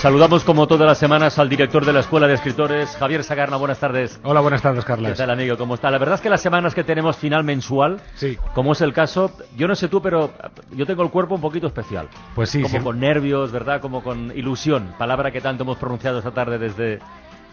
Saludamos como todas las semanas al director de la Escuela de Escritores, Javier Sagarna. Buenas tardes. Hola, buenas tardes, ¿Qué Carlas. tal, amigo? ¿Cómo está? La verdad es que las semanas que tenemos final mensual, Sí, como es el caso, yo no sé tú, pero yo tengo el cuerpo un poquito especial. pues sí, como sí. con nervios, ¿verdad? Como con ilusión. Palabra que tanto hemos pronunciado esta tarde desde,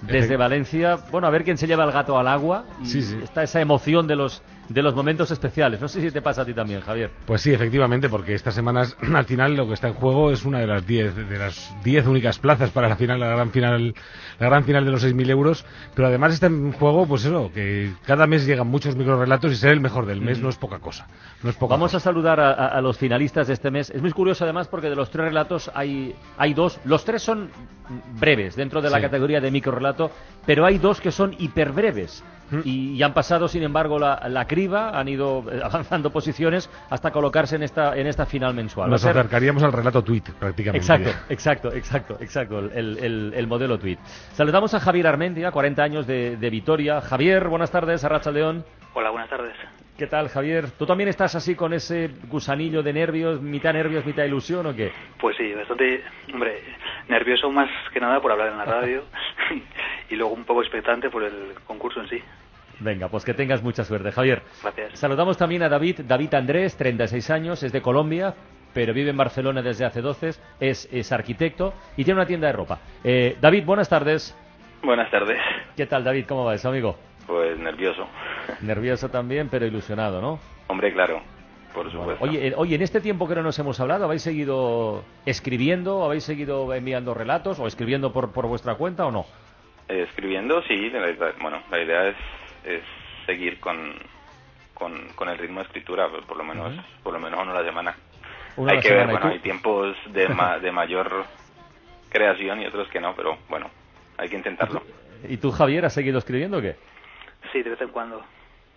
desde Valencia. Bueno, a ver quién se lleva el gato al agua. Y Sí, sí. Está esa emoción de los, de los momentos especiales. No sé si te pasa a ti también, Javier. Pues sí, efectivamente, porque estas semanas al final lo que está en juego es una de las 10 de las 10 únicas plazas para la final, la gran final, la gran final de los 6.000 euros. Pero además está en juego, pues eso, que cada mes llegan muchos microrelatos y ser el mejor del mes no es poca cosa. No es poca Vamos a cosa. saludar a, a- a los finalistas de este mes. Es muy curioso además porque de los tres relatos hay, hay dos. Los tres son breves dentro de la Sí. categoría de microrelato, pero hay dos que son hiperbreves. Mm. Y, y han pasado, sin embargo, la, la criba, han ido eh, avanzando posiciones hasta colocarse en esta, en esta final mensual. Nos a ser- acercaríamos al relato tweet, prácticamente. Exacto, exacto, exacto, exacto, el, el- el modelo tweet. Saludamos a Javier Armendia, 40 años de, de Vitoria. Javier, buenas tardes, Arracha León. Hola, buenas tardes. ¿Qué tal, Javier? ¿Tú también estás así con ese gusanillo de nervios, mitad nervios, mitad ilusión o qué? Pues sí, bastante, hombre, nervioso más que nada por hablar en la radio y luego un poco expectante por el concurso en sí. Venga, pues que tengas mucha suerte, Javier. Gracias. Saludamos también a David, David Andrés, 36 años, es de Colombia, pero vive en Barcelona desde hace 12, es, es arquitecto y tiene una tienda de ropa. Eh, David, buenas tardes. Buenas tardes. ¿Qué tal, David? ¿Cómo va eso, amigo? Pues nervioso. Nervioso también, pero ilusionado, ¿no? Hombre, claro, por Bueno, supuesto. Oye, eh, oye, en este tiempo que no nos hemos hablado, ¿habéis seguido escribiendo, habéis seguido enviando relatos o escribiendo por, por vuestra cuenta o no? Eh, Escribiendo, sí, la idea- bueno, la idea es, es seguir con, con, con el ritmo de escritura, pues, por lo menos, por lo menos una a la semana. Una hay la que ver, semana, ¿y bueno, hay tiempos de, ma- de mayor creación y otros que no, pero bueno, hay que intentarlo. ¿Y tú, Javier, has seguido escribiendo o qué? Sí, de vez en cuando.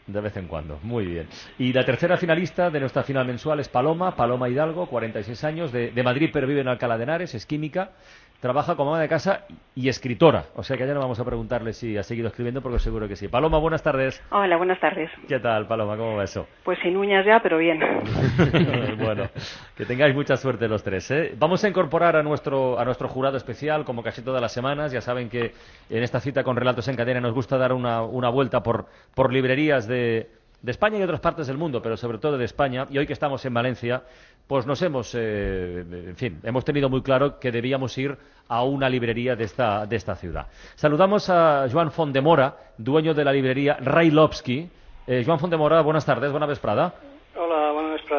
De vez en cuando, muy bien. Y la tercera finalista de nuestra final mensual es Paloma, Paloma Hidalgo, 46 años, de, de Madrid pero vive en Alcalá de Henares, es química, trabaja como ama de casa y escritora. O sea que ya no vamos a preguntarle si ha seguido escribiendo porque seguro que sí. Paloma, buenas tardes. Hola, buenas tardes. ¿Qué tal, Paloma? ¿Cómo va eso? Pues sin uñas ya, pero bien. bueno, que tengáis mucha suerte los tres. ¿eh? Vamos a incorporar a nuestro, a nuestro jurado especial, como casi todas las semanas. Ya saben que en esta cita con Relatos en Cadena nos gusta dar una, una vuelta por, por librerías de, de España y otras partes del mundo, pero sobre todo de España. Y hoy que estamos en Valencia, pues nos hemos, eh, en fin, hemos tenido muy claro que debíamos ir a una librería de esta, de esta ciudad. Saludamos a Joan Fondemora, dueño de la librería Railovsky. Eh, Joan Fondemora, buenas tardes, buena vesprada. Hola, buenas noches.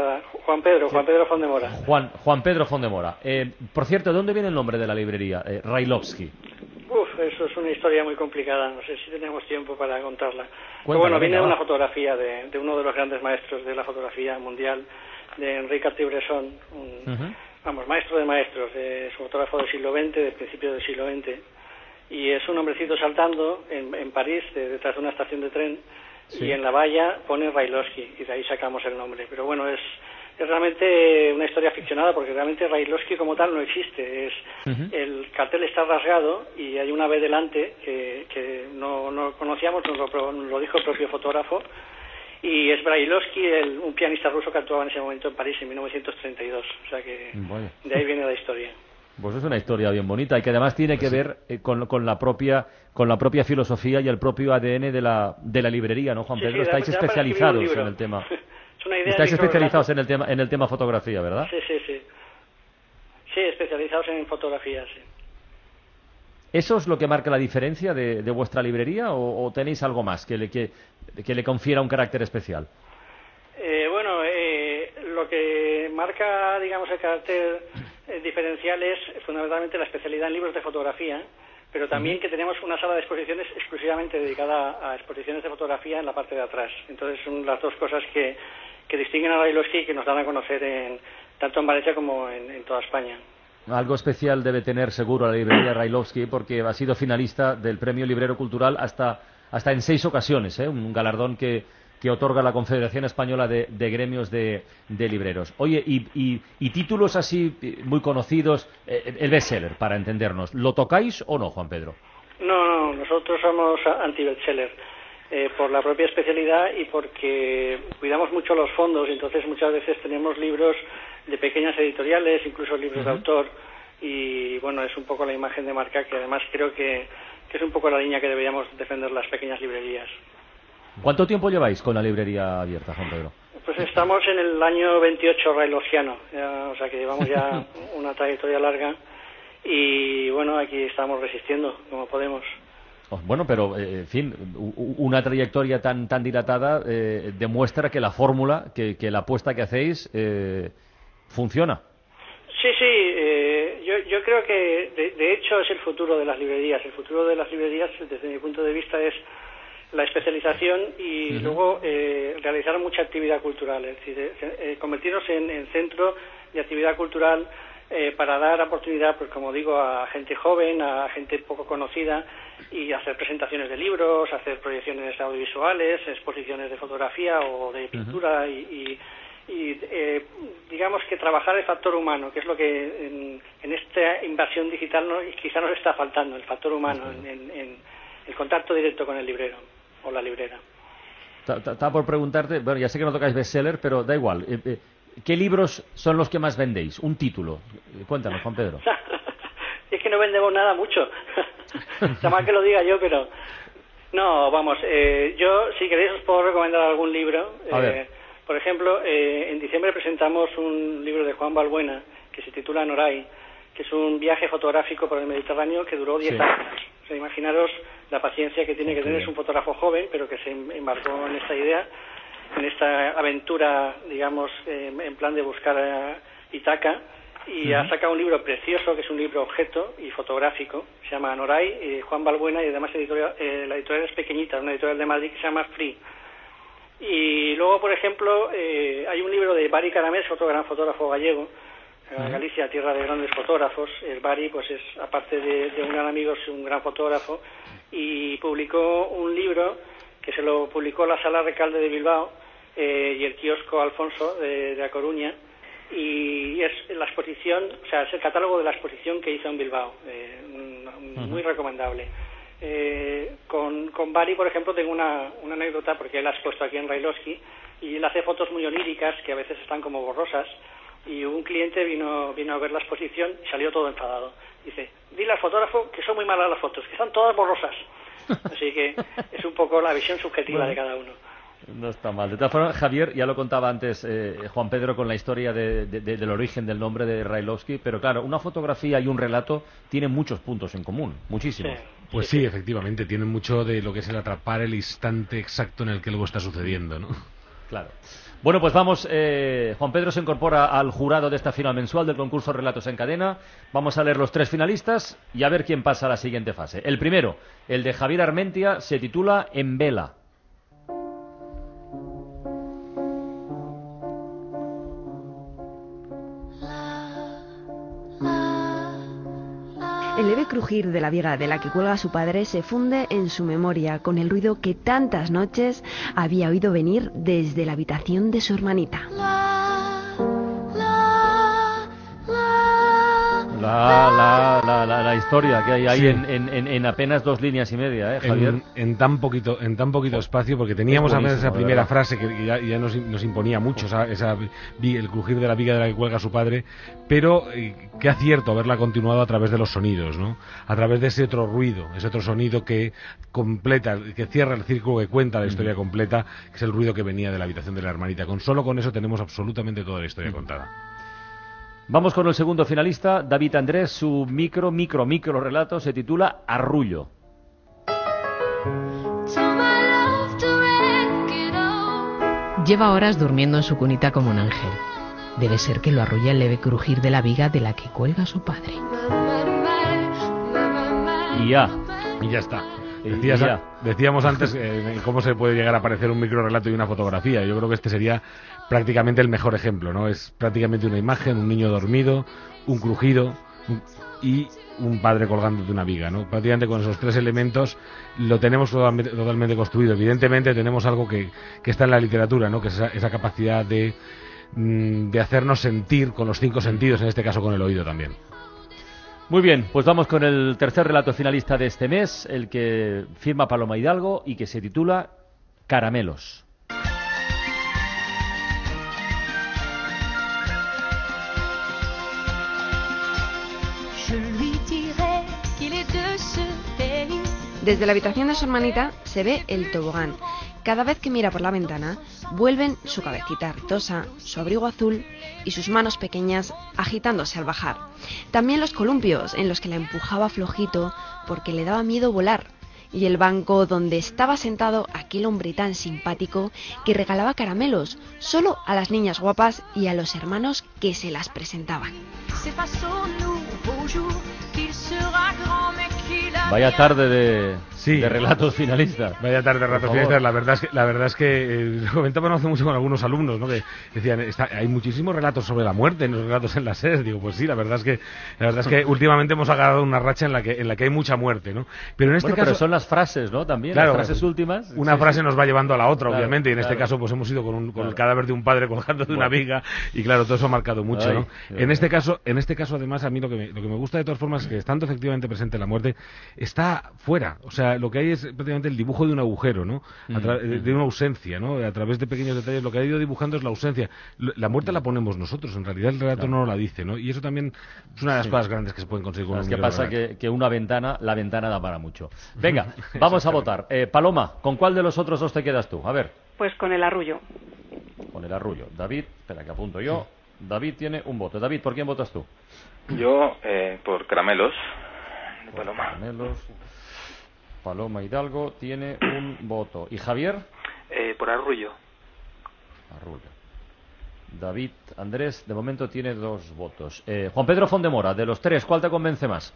Juan Pedro, Juan Pedro Fondemora. Juan, Juan Pedro Fondemora. Eh, por cierto, ¿de dónde viene el nombre de la librería? Eh, Railovsky. Eso es una historia muy complicada, no sé si tenemos tiempo para contarla. Pero bueno, viene una fotografía de, de uno de los grandes maestros de la fotografía mundial, de Enrique Cartier-Bresson, un, vamos, maestro de maestros, es fotógrafo del siglo XX, del principio del siglo XX, y es un hombrecito saltando en, en París, de- detrás de una estación de tren, Sí. y en la valla pone Railovsky, y de ahí sacamos el nombre. Pero bueno, es, es realmente una historia ficcionada, porque realmente Railovsky como tal no existe. Es. El cartel está rasgado y hay una B delante que, que no, no conocíamos, nos lo, nos lo dijo el propio fotógrafo, y es Brailovsky, el- un pianista ruso que actuaba en ese momento en París en 1932. O sea que Bueno. de ahí viene la historia. Pues es una historia bien bonita y que además tiene que ver eh, con, con la propia con la propia filosofía y el propio ADN de la, de la librería, ¿no, Juan Pedro? sí, Estáis especializados en el tema. Es una idea de Estáis especializados en el tema en el tema fotografía, ¿verdad? Sí, sí, sí. Sí, especializados en fotografía, sí. ¿Eso es lo que marca la diferencia de, de vuestra librería o, o tenéis algo más que le, que, que le confiera un carácter especial? Eh, bueno, eh, lo que marca, digamos, el carácter eh, diferencial es fundamentalmente la especialidad en libros de fotografía, pero también que tenemos una sala de exposiciones exclusivamente dedicada a exposiciones de fotografía en la parte de atrás. Entonces son las dos cosas que, que distinguen a Railovsky y que nos dan a conocer en, tanto en Valencia como en, en toda España. Algo especial debe tener seguro la librería Railovsky porque ha sido finalista del Premio Librero Cultural hasta, hasta en seis ocasiones, ¿eh? un galardón que, que otorga la Confederación Española de, de Gremios de, de Libreros. Oye, y, y- y títulos así eh, muy conocidos, eh, el bestseller, para entendernos, ¿lo tocáis o no, Juan Pedro? No, no, nosotros somos anti-bestseller eh, por la propia especialidad y porque cuidamos mucho los fondos y entonces muchas veces tenemos libros de pequeñas editoriales, incluso libros de autor y bueno, es un poco la imagen de marca que además creo que, que es un poco la línea que deberíamos defender las pequeñas librerías. ¿Cuánto tiempo lleváis con la librería abierta, Juan Pedro? Pues estamos en el año 28 railosiano, o sea que llevamos ya una trayectoria larga y bueno, aquí estamos resistiendo como podemos. Oh, Bueno, pero, eh, en fin, una trayectoria tan, tan dilatada eh, demuestra que la fórmula, que, que la apuesta que hacéis eh, funciona. Sí, sí, eh, yo, yo creo que de, de hecho es el futuro de las librerías. El futuro de las librerías, desde mi punto de vista, es la especialización y luego eh, realizar mucha actividad cultural, es decir, eh, convertirnos en, en centro de actividad cultural eh, para dar oportunidad, pues como digo, a gente joven, a gente poco conocida y hacer presentaciones de libros, hacer proyecciones audiovisuales, exposiciones de fotografía o de pintura y, y- y, eh, digamos que trabajar el factor humano, que es lo que en, en esta invasión digital no, quizá nos está faltando, el factor humano, en, en- en el contacto directo con el librero o la librera. Ta- ta- Estaba por preguntarte, bueno, ya sé que no tocáis bestseller, pero da igual. eh, eh, ¿Qué libros son los que más vendéis? Un título. Eh, Cuéntanos, Juan Pedro. es que no vendemos nada mucho. Está mal que lo diga yo, pero... No, vamos, eh, yo si queréis os puedo recomendar algún libro. A Eh, por ejemplo, eh, en diciembre presentamos un libro de Juan Balbuena que se titula Noray, que es un viaje fotográfico por el Mediterráneo que duró 10 Sí. años. O sea, imaginaros la paciencia que tiene que tener, es un fotógrafo joven, pero que se em- embarcó en esta idea, en esta aventura, digamos, eh, en plan de buscar a Itaca, y ha sacado un libro precioso, que es un libro objeto y fotográfico, se llama Noray, eh, Juan Balbuena, y además editorial, eh, la editorial es pequeñita, una editorial de Madrid que se llama Free. Y luego, por ejemplo, eh, hay un libro de Bari Caramés, otro gran fotógrafo gallego, eh, Galicia, tierra de grandes fotógrafos. El Bari, pues es, aparte de, de un gran amigo, es un gran fotógrafo. Y publicó un libro que se lo publicó la Sala Recalde de Bilbao eh, y el kiosco Alfonso de, de A Coruña. Y es la exposición, o sea, es el catálogo de la exposición que hizo en Bilbao. eh, muy recomendable. Eh, con, con Bari, por ejemplo, tengo una, una anécdota porque él ha expuesto aquí en Railovsky y él hace fotos muy oníricas que a veces están como borrosas y un cliente vino, vino a ver la exposición y salió todo enfadado. Dice, dile al fotógrafo que son muy malas las fotos, que están todas borrosas. Así que es un poco la visión subjetiva de cada uno. No está mal. De todas formas, Javier, ya lo contaba antes eh, Juan Pedro con la historia de- de- de- del origen del nombre de Railovsky, pero claro, una fotografía y un relato tienen muchos puntos en común, muchísimos. Sí. Pues sí, efectivamente, tienen mucho de lo que es el atrapar el instante exacto en el que algo está sucediendo, ¿no? Claro. Bueno, pues vamos, eh, Juan Pedro se incorpora al jurado de esta final mensual del concurso Relatos en Cadena. Vamos a leer los tres finalistas y a ver quién pasa a la siguiente fase. El primero, el de Javier Armentia, se titula En Vela. De la viga de la que cuelga su padre se funde en su memoria con el ruido que tantas noches había oído venir desde la habitación de su hermanita. La, la, la, historia que hay ahí Sí. en, en- en- en apenas dos líneas y media, ¿eh, Javier? En, en tan poquito en tan poquito espacio porque teníamos Es apenas esa primera frase que ya, ya nos, nos imponía mucho esa, el crujir de la viga de la que cuelga su padre pero eh, qué acierto haberla continuado a través de los sonidos no a través de ese otro ruido ese otro sonido que completa que cierra el círculo que cuenta la historia completa que es el ruido que venía de la habitación de la hermanita. Con solo con eso tenemos absolutamente toda la historia contada Vamos con el segundo finalista, David Andrés. Su micro, micro, micro relato se titula Arrullo. Lleva horas durmiendo en su cunita como un ángel. Debe ser que lo arrulla el leve crujir de la viga de la que cuelga su padre. Y ya. y ya está Decías- decíamos antes eh, cómo se puede llegar a aparecer un micro relato y una fotografía. Yo creo que este sería prácticamente el mejor ejemplo, ¿no? Es prácticamente una imagen, un niño dormido, un crujido, y un padre colgando de una viga, ¿no? Prácticamente con esos tres elementos lo tenemos totalmente, totalmente construido. Evidentemente tenemos algo que, que está en la literatura, ¿no? Que es esa, esa capacidad de, mm, de hacernos sentir con los cinco sentidos, en este caso con el oído también. Muy bien, pues vamos con el tercer relato finalista de este mes, el que firma Paloma Hidalgo y que se titula Caramelos. Desde la habitación de su hermanita se ve el tobogán. Cada vez que mira por la ventana, vuelven su cabecita ritosa, su abrigo azul y sus manos pequeñas agitándose al bajar. También los columpios en los que la empujaba flojito porque le daba miedo volar. Y el banco donde estaba sentado aquel hombre tan simpático que regalaba caramelos solo a las niñas guapas y a los hermanos que se las presentaban. C'est face Vaya tarde de, Sí. de relatos finalistas. Vaya tarde, rato favor. finalistas. La verdad es que, la verdad es que eh, lo hace mucho con algunos alumnos, ¿no? Que decían, está- hay muchísimos relatos sobre la muerte en los relatos en la SES. Digo, pues sí, la verdad es que, la verdad es que últimamente hemos agarrado una racha en la que, en la que hay mucha muerte, ¿no? Pero en este Bueno, caso, pero son las frases, ¿no? También, Claro, las frases últimas. Una Sí, frase sí. nos va llevando a la otra, Claro, obviamente, y en este caso pues hemos ido con, un- con el cadáver de un padre colgando de una viga, y claro, todo eso ha marcado mucho, Ay, ¿no? En este caso, en este caso además a mí lo que me, lo que me gusta de todas formas es que estando efectivamente presente la muerte, está fuera, o sea, lo que hay es prácticamente el dibujo de un agujero, ¿no? A tra- Mm, de, de una ausencia, ¿no? A través de pequeños detalles, lo que ha ido dibujando es la ausencia. La muerte la ponemos nosotros, en realidad el relato Claro. no la dice, ¿no? Y eso también es una de las Sí. cosas grandes que se pueden conseguir con ¿Sabes un libro de pasa? Que, que una ventana, la ventana da para mucho. Venga, vamos a votar. Eh, Paloma, ¿con cuál de los otros dos te quedas tú? A ver, Pues con el arrullo. con el arrullo. David, espera que apunto yo. David tiene un voto. David, ¿por quién votas tú? Yo, eh, por caramelos, de Paloma. Hidalgo tiene un voto. ¿Y Javier? Eh, por Arrullo. Arrullo. David Andrés, de momento tiene dos votos. Eh, Juan Pedro Fondemora, de los tres, ¿cuál te convence más?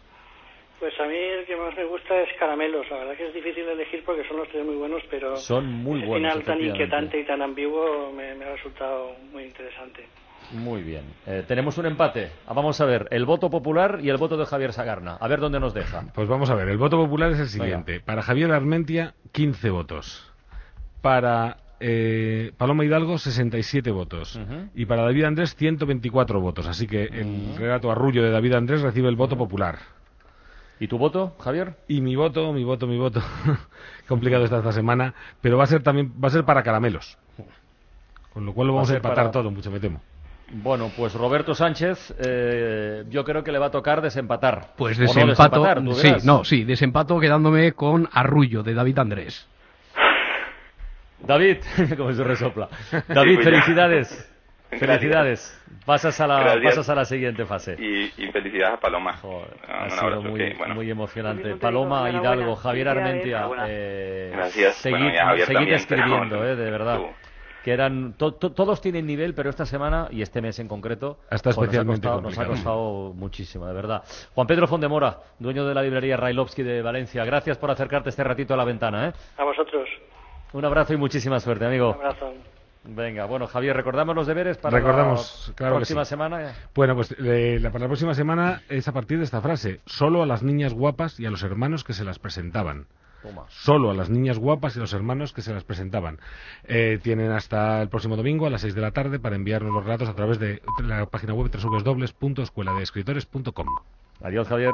Pues a mí el que más me gusta es Caramelos. La verdad que es difícil elegir porque son los tres muy buenos, pero Son muy ese buenos, final tan inquietante y tan ambiguo me, me ha resultado muy interesante. Muy bien. Eh, tenemos un empate. Ah, vamos a ver, el voto popular y el voto de Javier Sagarna. A ver dónde nos deja. Pues vamos a ver, el voto popular es el siguiente. Para Javier Armentia, 15 votos. Para eh, Paloma Hidalgo, 67 votos. Ujú. Y para David Andrés, 124 votos. Así que el relato arrullo de David Andrés recibe el voto popular. ¿Y tu voto, Javier? Y mi voto, mi voto, mi voto. Complicado está esta semana, pero va a ser también va a ser para caramelos. Con lo cual lo Va a vamos a, empatar para- todo, mucho me temo. Bueno, pues Roberto Sánchez, eh, yo creo que le va a tocar desempatar. Pues O no desempato, desempatar, sí, no, sí, desempato quedándome con Arrullo de David Andrés. David, como se resopla. David, pues felicidades. Gracias. Felicidades. Pasas a la, Gracias. pasas a la siguiente fase. Y, y felicidades a Paloma. Joder, ha sido muy, que, bueno, muy emocionante. Te Paloma. Hidalgo, Javier. Armentia, eh, Gracias. seguid, Bueno, escribiendo, eh, de verdad. tú. Que eran to- to- todos tienen nivel, pero esta semana y este mes en concreto especialmente nos, ha costado, nos ha costado muchísimo, de verdad. Juan Pedro Fondemora, dueño de la librería Railovsky de Valencia, gracias por acercarte este ratito a la ventana. ¿eh? A vosotros. Un abrazo y muchísima suerte, Un amigo. abrazo. Venga, bueno, Javier, recordamos los deberes para Recordamos, la claro próxima sí. semana. Bueno, pues eh, la, para la próxima semana es a partir de esta frase. Solo a las niñas guapas y a los hermanos que se las presentaban. Toma. Solo a las niñas guapas y los hermanos que se las presentaban. Eh, tienen hasta el próximo domingo a las 6 de la tarde para enviarnos los relatos a través de la página web www.escueladeescritores.com. Adiós, Javier.